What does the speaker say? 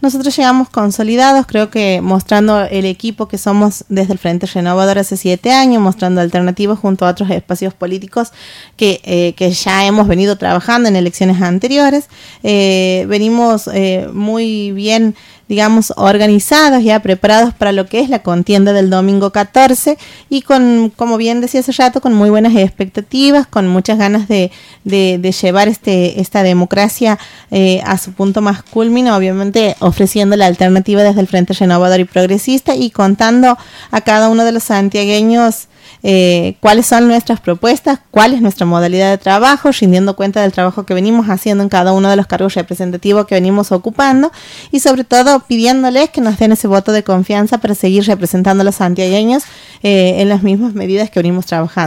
nosotros llegamos consolidados, creo que mostrando el equipo que somos desde el Frente Renovador hace siete años, mostrando alternativas junto a otros espacios políticos que, eh, que ya hemos venido trabajando en elecciones anteriores. Eh, venimos eh, muy bien digamos, organizados, ya preparados para lo que es la contienda del domingo 14 y con, como bien decía hace rato, con muy buenas expectativas, con muchas ganas de, de, llevar este, esta democracia eh, a su punto más culmino, obviamente ofreciendo la alternativa desde el Frente Renovador y Progresista y contando a cada uno de los santiagueños eh, cuáles son nuestras propuestas, cuál es nuestra modalidad de trabajo, rindiendo cuenta del trabajo que venimos haciendo en cada uno de los cargos representativos que venimos ocupando y sobre todo pidiéndoles que nos den ese voto de confianza para seguir representando a los santiagueños eh, en las mismas medidas que venimos trabajando.